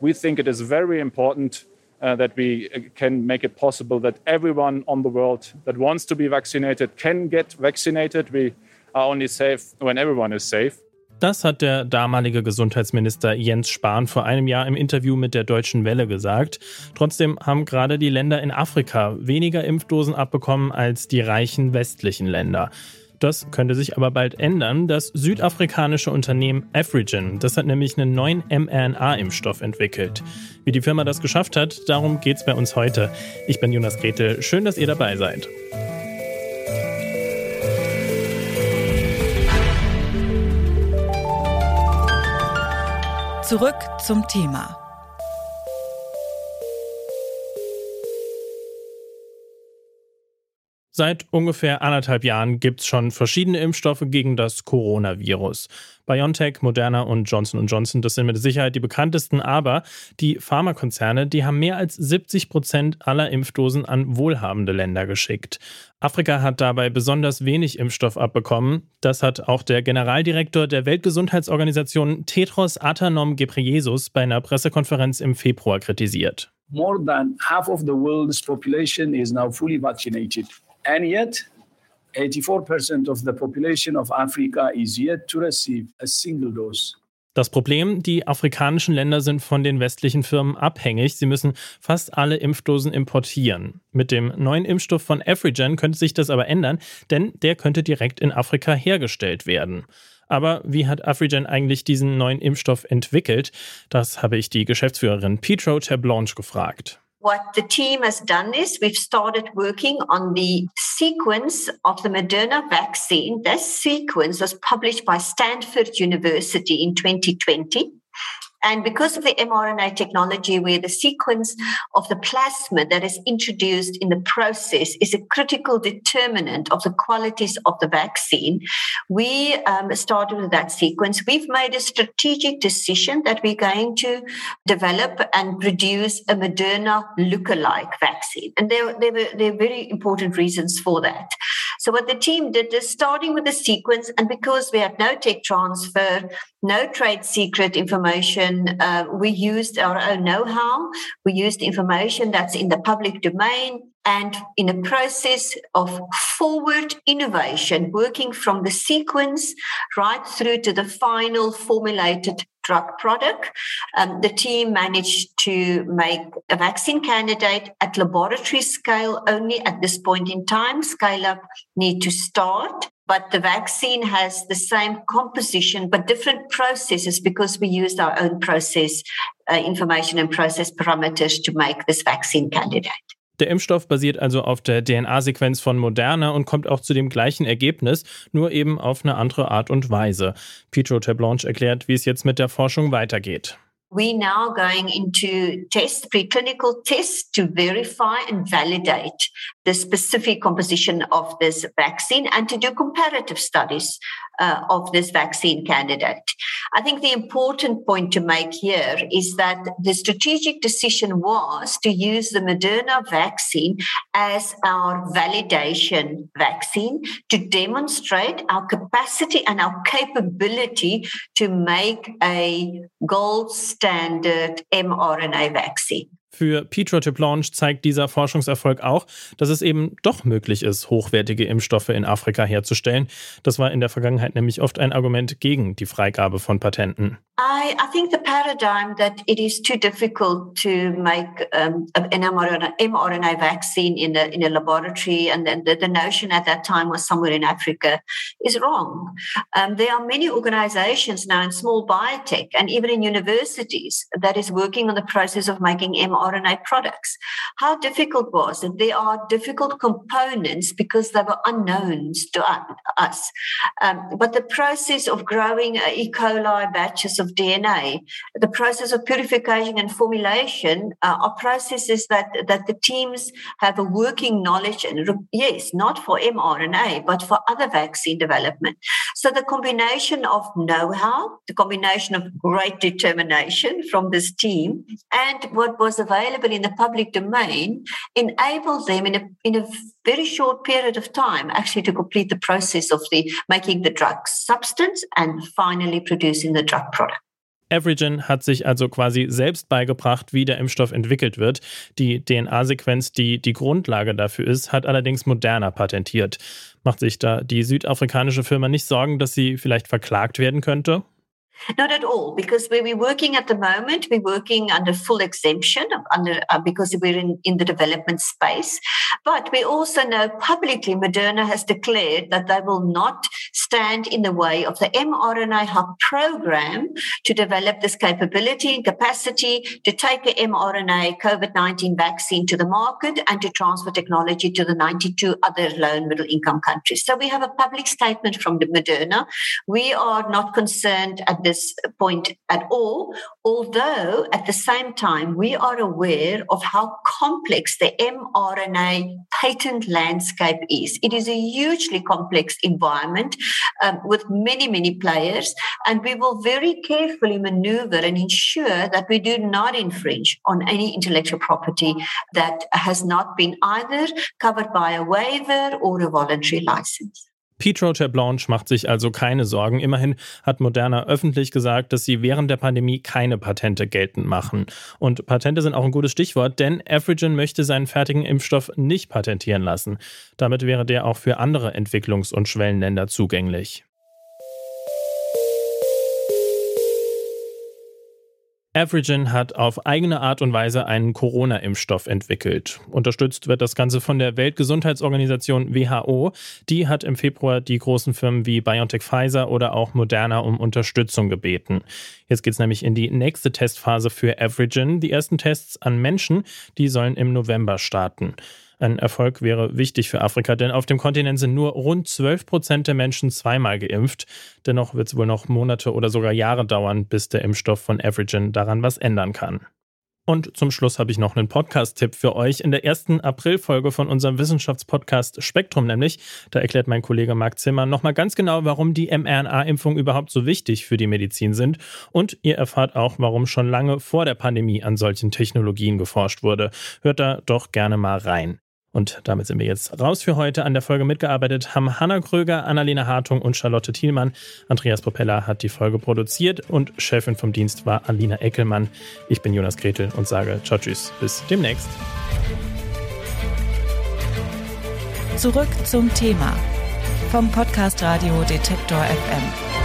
We think it is very important uh, that we uh, can make it possible that everyone on the world that wants to be vaccinated can get vaccinated. We are only safe when everyone is safe. Das hat der damalige Gesundheitsminister Jens Spahn vor einem Jahr im Interview mit der Deutschen Welle gesagt. Trotzdem haben gerade die Länder in Afrika weniger Impfdosen abbekommen als die reichen westlichen Länder. Das könnte sich aber bald ändern. Das südafrikanische Unternehmen Afrigen, das hat nämlich einen neuen mRNA-Impfstoff entwickelt. Wie die Firma das geschafft hat, darum geht es bei uns heute. Ich bin Jonas Gretel. Schön, dass ihr dabei seid. Zurück zum Thema. Seit ungefähr anderthalb Jahren gibt es schon verschiedene Impfstoffe gegen das Coronavirus. BioNTech, Moderna und Johnson Johnson, das sind mit Sicherheit die bekanntesten, aber die Pharmakonzerne, die haben mehr als 70 Prozent aller Impfdosen an wohlhabende Länder geschickt. Afrika hat dabei besonders wenig Impfstoff abbekommen. Das hat auch der Generaldirektor der Weltgesundheitsorganisation Tedros Adhanom Ghebreyesus bei einer Pressekonferenz im Februar kritisiert. More than half of the world's population is now fully vaccinated. And yet, 84% of the population of Africa is yet to receive a single dose. Das Problem, die afrikanischen Länder sind von den westlichen Firmen abhängig. Sie müssen fast alle Impfdosen importieren. Mit dem neuen Impfstoff von Afrigen könnte sich das aber ändern, denn der könnte direkt in Afrika hergestellt werden. Aber wie hat Afrigen eigentlich diesen neuen Impfstoff entwickelt? Das habe ich die Geschäftsführerin Petro Terblanche gefragt. What the team has done is we've started working on the sequence of the Moderna vaccine. This sequence was published by Stanford University in 2020. And because of the mRNA technology, where the sequence of the plasmid that is introduced in the process is a critical determinant of the qualities of the vaccine, we um, started with that sequence. We've made a strategic decision that we're going to develop and produce a Moderna lookalike vaccine. And there, there, were, there are very important reasons for that. So what the team did is starting with the sequence, and because we had no tech transfer, no trade secret information, uh, we used our own know-how. We used information that's in the public domain. And in a process of forward innovation, working from the sequence right through to the final formulated drug product. Um, the team managed to make a vaccine candidate at laboratory scale only at this point in time. Scale up need to start. But the vaccine has the same composition, but different processes because we used our own process uh, information and process parameters to make this vaccine candidate. Der Impfstoff basiert also auf der DNA-Sequenz von Moderna und kommt auch zu dem gleichen Ergebnis, nur eben auf eine andere Art und Weise. Pietro Terblanche erklärt, wie es jetzt mit der Forschung weitergeht. we now going into test preclinical tests to verify and validate the specific composition of this vaccine and to do comparative studies uh, of this vaccine candidate. I think the important point to make here is that the strategic decision was to use the Moderna vaccine as our validation vaccine to demonstrate our capacity and our capability to make a gold standard mRNA vaccine. Für Pietro Teplanche zeigt dieser Forschungserfolg auch, dass es eben doch möglich ist, hochwertige Impfstoffe in Afrika herzustellen. Das war in der Vergangenheit nämlich oft ein Argument gegen die Freigabe von Patenten. I, I think the paradigm that it is too difficult to make um, an mRNA, mRNA vaccine in a, in a laboratory, and then the, the notion at that time was somewhere in Africa, is wrong. Um, there are many organizations now in small biotech and even in universities that is working on the process of making mRNA products. How difficult was it? There are difficult components because they were unknowns to us. Um, but the process of growing E. coli batches of of DNA. The process of purification and formulation uh, are processes that, that the teams have a working knowledge and yes, not for mRNA, but for other vaccine development. So the combination of know-how, the combination of great determination from this team and what was available in the public domain enabled them in a, in a very short period of time actually to complete the process of the making the drug substance and finally producing the drug product. Avrigen hat sich also quasi selbst beigebracht, wie der Impfstoff entwickelt wird. Die DNA-Sequenz, die die Grundlage dafür ist, hat allerdings Moderna patentiert. Macht sich da die südafrikanische Firma nicht Sorgen, dass sie vielleicht verklagt werden könnte? Not at all, because where we're working at the moment, we're working under full exemption under uh, because we're in, in the development space. But we also know publicly Moderna has declared that they will not stand in the way of the mRNA hub program to develop this capability and capacity to take the mRNA COVID-19 vaccine to the market and to transfer technology to the 92 other low and middle income countries. So we have a public statement from the Moderna. We are not concerned at this point at all, although at the same time, we are aware of how complex the mRNA patent landscape is. It is a hugely complex environment um, with many, many players, and we will very carefully maneuver and ensure that we do not infringe on any intellectual property that has not been either covered by a waiver or a voluntary license. Pietro Blanche macht sich also keine Sorgen. Immerhin hat Moderna öffentlich gesagt, dass sie während der Pandemie keine Patente geltend machen. Und Patente sind auch ein gutes Stichwort, denn Afrigen möchte seinen fertigen Impfstoff nicht patentieren lassen. Damit wäre der auch für andere Entwicklungs- und Schwellenländer zugänglich. Avrigen hat auf eigene Art und Weise einen Corona-Impfstoff entwickelt. Unterstützt wird das Ganze von der Weltgesundheitsorganisation WHO. Die hat im Februar die großen Firmen wie BioNTech Pfizer oder auch Moderna um Unterstützung gebeten. Jetzt geht es nämlich in die nächste Testphase für Avrigen. Die ersten Tests an Menschen, die sollen im November starten. Ein Erfolg wäre wichtig für Afrika, denn auf dem Kontinent sind nur rund 12 Prozent der Menschen zweimal geimpft. Dennoch wird es wohl noch Monate oder sogar Jahre dauern, bis der Impfstoff von Avrigen daran was ändern kann. Und zum Schluss habe ich noch einen Podcast-Tipp für euch. In der ersten April-Folge von unserem Wissenschaftspodcast Spektrum nämlich, da erklärt mein Kollege Marc Zimmer nochmal ganz genau, warum die mRNA-Impfungen überhaupt so wichtig für die Medizin sind. Und ihr erfahrt auch, warum schon lange vor der Pandemie an solchen Technologien geforscht wurde. Hört da doch gerne mal rein. Und damit sind wir jetzt raus für heute. An der Folge mitgearbeitet haben Hanna Kröger, Annalena Hartung und Charlotte Thielmann. Andreas Propeller hat die Folge produziert und Chefin vom Dienst war Alina Eckelmann. Ich bin Jonas Gretel und sage Ciao, tschüss, bis demnächst. Zurück zum Thema vom Podcast Radio Detektor FM.